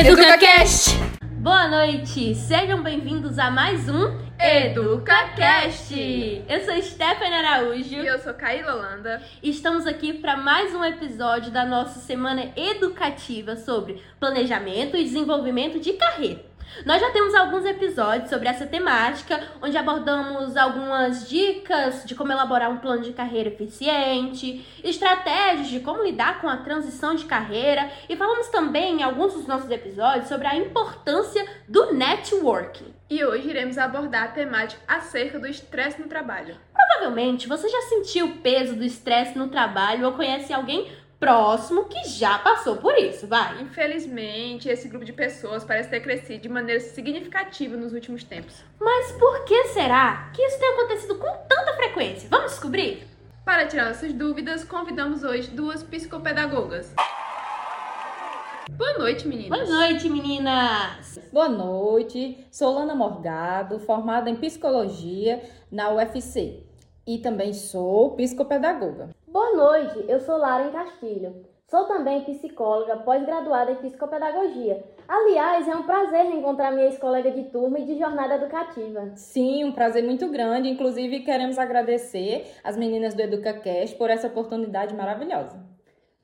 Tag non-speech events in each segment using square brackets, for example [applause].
EducaCast! Boa noite! Sejam bem-vindos a mais um EducaCast! Eu sou Stephanie Araújo. E eu sou Caíla Holanda. E estamos aqui para mais um episódio da nossa semana educativa sobre planejamento e desenvolvimento de carreira. Nós já temos alguns episódios sobre essa temática, onde abordamos algumas dicas de como elaborar um plano de carreira eficiente, estratégias de como lidar com a transição de carreira e falamos também em alguns dos nossos episódios sobre a importância do networking. E hoje iremos abordar a temática acerca do estresse no trabalho. Provavelmente você já sentiu o peso do estresse no trabalho ou conhece alguém próximo que já passou por isso, vai. Infelizmente, esse grupo de pessoas parece ter crescido de maneira significativa nos últimos tempos. Mas por que será que isso tem acontecido com tanta frequência? Vamos descobrir? Para tirar nossas dúvidas, convidamos hoje duas psicopedagogas. Boa noite, meninas. Boa noite, meninas. Boa noite. Sou Lana Morgado, formada em psicologia na UFC e também sou psicopedagoga. Boa noite, eu sou Lara Castilho. Sou também psicóloga, pós-graduada em psicopedagogia. Aliás, é um prazer reencontrar minha ex-colega de turma e de jornada educativa. Sim, um prazer muito grande. Inclusive, queremos agradecer as meninas do EducaCast por essa oportunidade maravilhosa.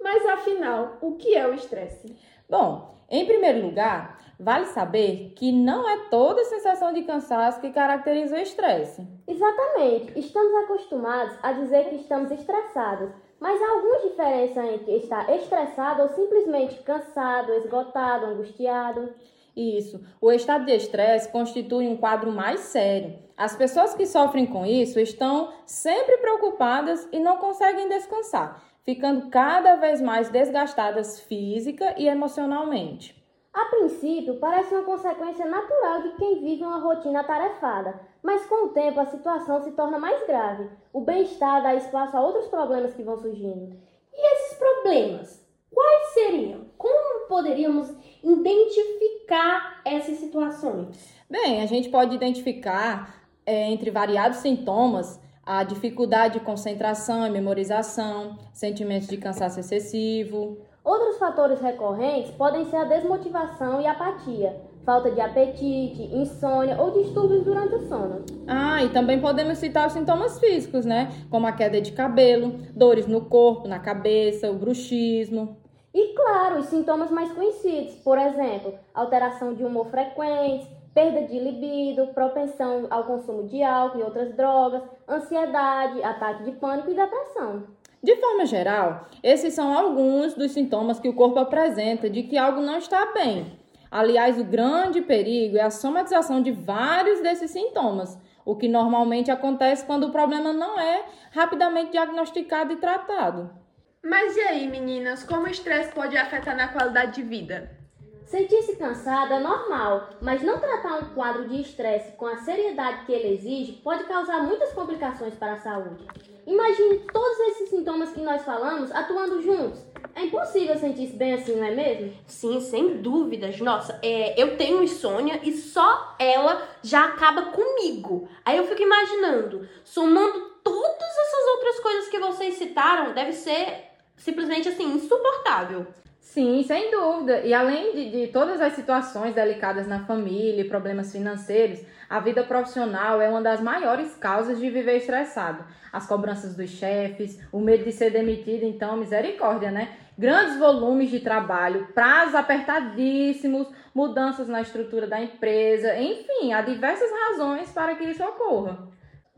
Mas afinal, o que é o estresse? Bom, em primeiro lugar, vale saber que não é toda sensação de cansaço que caracteriza o estresse. Exatamente. Estamos acostumados a dizer que estamos estressados, mas há alguma diferença entre estar estressado ou simplesmente cansado, esgotado, angustiado? Isso. O estado de estresse constitui um quadro mais sério. As pessoas que sofrem com isso estão sempre preocupadas e não conseguem descansar, ficando cada vez mais desgastadas física e emocionalmente. A princípio, parece uma consequência natural de quem vive uma rotina atarefada, mas com o tempo a situação se torna mais grave. O bem-estar dá espaço a outros problemas que vão surgindo. E esses problemas, quais seriam? Como poderíamos identificar essas situações? Bem, a gente pode identificar é, entre variados sintomas a dificuldade de concentração e memorização, sentimentos de cansaço excessivo, Outros fatores recorrentes podem ser a desmotivação e apatia, falta de apetite, insônia ou distúrbios durante o sono. Ah, e também podemos citar os sintomas físicos, né? Como a queda de cabelo, dores no corpo, na cabeça, o bruxismo. E claro, os sintomas mais conhecidos, por exemplo, alteração de humor frequente, perda de libido, propensão ao consumo de álcool e outras drogas, ansiedade, ataque de pânico e depressão. De forma geral, esses são alguns dos sintomas que o corpo apresenta de que algo não está bem. Aliás, o grande perigo é a somatização de vários desses sintomas, o que normalmente acontece quando o problema não é rapidamente diagnosticado e tratado. Mas e aí, meninas, como o estresse pode afetar na qualidade de vida? Sentir-se cansado é normal, mas não tratar um quadro de estresse com a seriedade que ele exige pode causar muitas complicações para a saúde. Imagine todos esses sintomas que nós falamos atuando juntos. É impossível sentir-se bem assim, não é mesmo? Sim, sem dúvidas. Nossa, é, eu tenho insônia e só ela já acaba comigo. Aí eu fico imaginando, somando todas essas outras coisas que vocês citaram, deve ser simplesmente assim, insuportável. Sim, sem dúvida. E além de, de, todas as situações delicadas na família e problemas financeiros, a vida profissional é uma das maiores causas de viver estressado. As cobranças dos chefes, o medo de ser demitido, então, misericórdia, né? Grandes volumes de trabalho, prazos apertadíssimos, mudanças na estrutura da empresa, enfim, há diversas razões para que isso ocorra.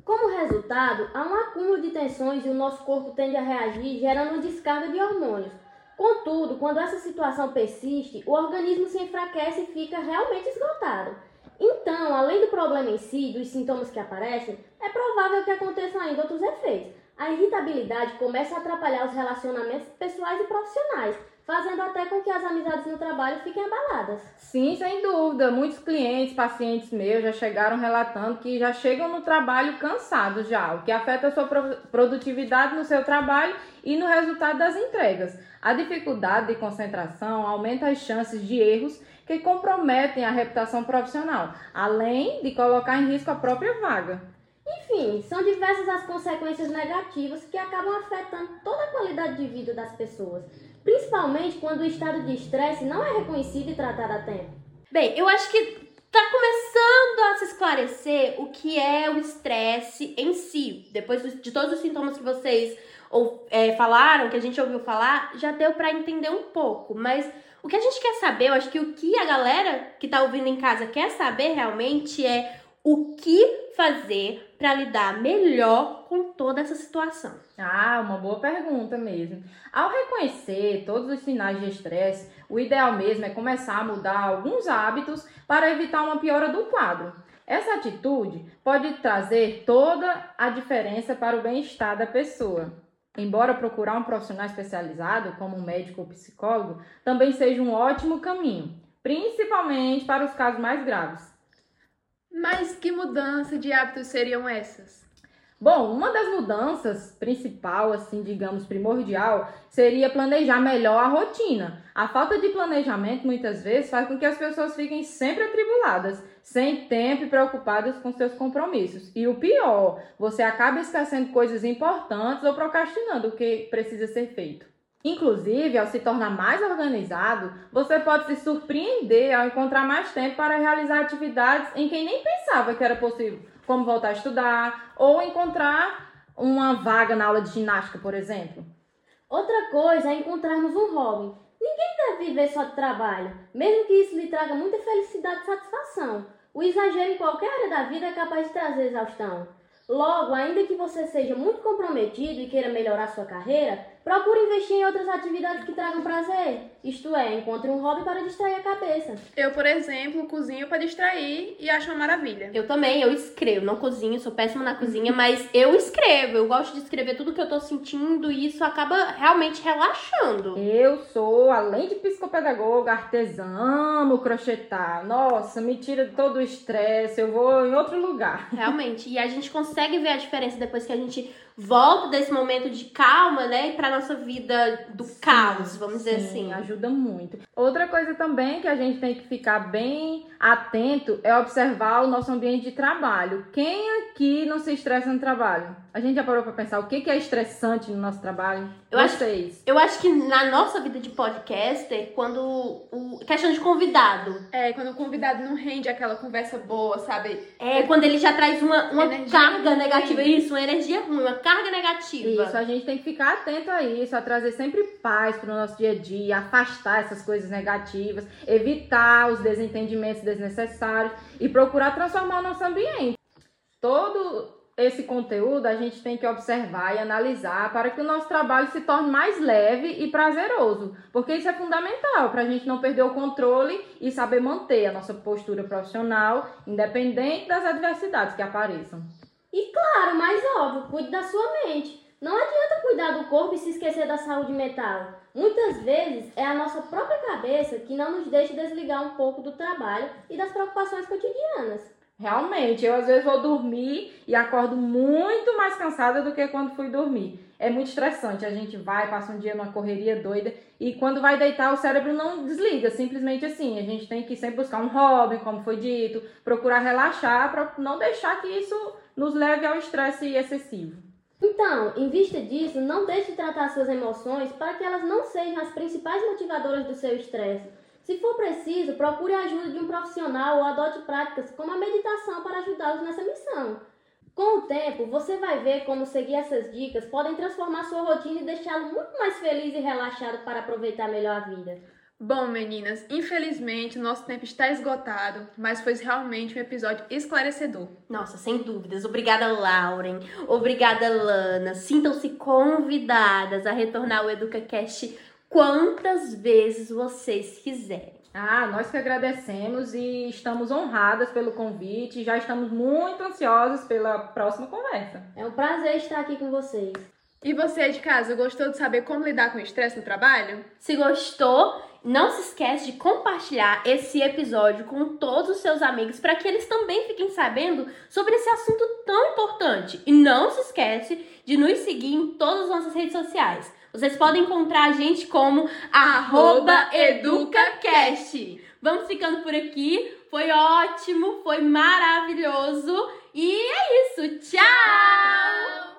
Como resultado, há um acúmulo de tensões e o nosso corpo tende a reagir, gerando descarga de hormônios Contudo, quando essa situação persiste, o organismo se enfraquece e fica realmente esgotado. Então, além do problema em si, dos sintomas que aparecem, é provável que aconteçam ainda outros efeitos. A irritabilidade começa a atrapalhar os relacionamentos pessoais e profissionais, fazendo até com que as amizades no trabalho fiquem abaladas. Sim, sem dúvida. Muitos clientes, pacientes meus já chegaram relatando que já chegam no trabalho cansados já, o que afeta a sua produtividade no seu trabalho e no resultado das entregas. A dificuldade de concentração aumenta as chances de erros que comprometem a reputação profissional, além de colocar em risco a própria vaga. Enfim, são diversas as consequências negativas que acabam afetando toda a qualidade de vida das pessoas. principalmente quando o estado de estresse não é reconhecido e tratado a tempo. Bem, eu acho que tá começando a se esclarecer o que é o estresse em si. Depois de todos os sintomas que vocês ou, é, falaram, que a gente ouviu falar, já deu para entender um pouco. Mas o que a gente quer saber, eu acho que o que a galera que tá ouvindo em casa quer saber realmente é o que fazer para lidar melhor com toda essa situação. Ah, uma boa pergunta mesmo. Ao reconhecer todos os sinais de estresse, o ideal mesmo é começar a mudar alguns hábitos para evitar uma piora do quadro. Essa atitude pode trazer toda a diferença para o bem-estar da pessoa. Embora procurar um profissional especializado, como um médico ou psicólogo, também seja um ótimo caminho, principalmente para os casos mais graves. Mas que mudança de hábitos seriam essas? Bom, uma das mudanças principal, assim, digamos, primordial, seria planejar melhor a rotina. A falta de planejamento muitas vezes faz com que as pessoas fiquem sempre atribuladas, sem tempo e preocupadas com seus compromissos. E o pior, você acaba esquecendo coisas importantes ou procrastinando o que precisa ser feito. Inclusive, ao se tornar mais organizado, você pode se surpreender ao encontrar mais tempo para realizar atividades em que nem pensava que era possível como voltar a estudar, ou encontrar uma vaga na aula de ginástica, por exemplo. Outra coisa é encontrarmos um hobby. Ninguém deve viver só de trabalho, mesmo que isso lhe traga muita felicidade e satisfação. O exagero em qualquer área da vida é capaz de trazer exaustão. Logo, ainda que você seja muito comprometido e queira melhorar sua carreira, procure investir em outras atividades que tragam prazer. Isto é, encontre um hobby para distrair a cabeça. Eu, por exemplo, cozinho para distrair e acho uma maravilha. Eu também, eu escrevo. Não cozinho, sou péssima na cozinha, mas eu escrevo. Eu gosto de escrever tudo que eu tô sentindo e isso acaba realmente relaxando. Eu sou, além de psicopedagoga, artesã, amo crochetar. Nossa, me tira de todo o estresse, eu vou em outro lugar. [laughs] Realmente. E a gente consegue ver a diferença depois que a gente volta desse momento de calma, né, para nossa vida do sim, caos, vamos sim, dizer assim. Ajuda muito. Outra coisa também que a gente tem que ficar bem atento é observar o nosso ambiente de trabalho. Quem aqui não se estressa no trabalho? A gente já parou para pensar o que é estressante no nosso trabalho? Eu Vocês. acho, eu acho que na nossa vida de podcaster, quando o questão de convidado. É, quando o convidado não rende aquela conversa boa, sabe? É, quando ele já traz uma, uma carga ruim. negativa, isso, uma energia ruim, uma carga negativa. Isso, a gente tem que ficar atento a isso, a trazer sempre paz para o nosso dia a dia, afastar essas coisas negativas, evitar os desentendimentos desnecessários e procurar transformar o nosso ambiente. Todo esse conteúdo a gente tem que observar e analisar para que o nosso trabalho se torne mais leve e prazeroso, porque isso é fundamental para a gente não perder o controle e saber manter a nossa postura profissional, independente das adversidades que apareçam. E claro, mais óbvio, cuide da sua mente. Não adianta cuidar do corpo e se esquecer da saúde mental. Muitas vezes é a nossa própria cabeça que não nos deixa desligar um pouco do trabalho e das preocupações cotidianas. Realmente, eu às vezes vou dormir e acordo muito mais cansada do que quando fui dormir. É muito estressante. A gente vai, passa um dia numa correria doida e quando vai deitar o cérebro não desliga, simplesmente assim. A gente tem que sempre buscar um hobby, como foi dito, procurar relaxar para não deixar que isso nos leve ao estresse excessivo. Então, em vista disso, não deixe de tratar suas emoções para que elas não sejam as principais motivadoras do seu estresse. Se for preciso, procure a ajuda de um profissional ou adote práticas como a meditação para ajudá-los nessa missão. Com o tempo, você vai ver como seguir essas dicas podem transformar sua rotina e deixá-lo muito mais feliz e relaxado para aproveitar melhor a vida. Bom, meninas, infelizmente o nosso tempo está esgotado, mas foi realmente um episódio esclarecedor. Nossa, sem dúvidas. Obrigada, Lauren. Obrigada, Lana. Sintam-se convidadas a retornar ao EducaCast quantas vezes vocês quiserem. Ah, nós que agradecemos e estamos honradas pelo convite, já estamos muito ansiosas pela próxima conversa. É um prazer estar aqui com vocês. E você de casa, gostou de saber como lidar com o estresse no trabalho? Se gostou, não se esquece de compartilhar esse episódio com todos os seus amigos para que eles também fiquem sabendo sobre esse assunto tão importante. E não se esquece de nos seguir em todas as nossas redes sociais. Vocês podem encontrar a gente como arroba EducaCast. Vamos ficando por aqui. Foi ótimo, foi maravilhoso. E é isso. Tchau!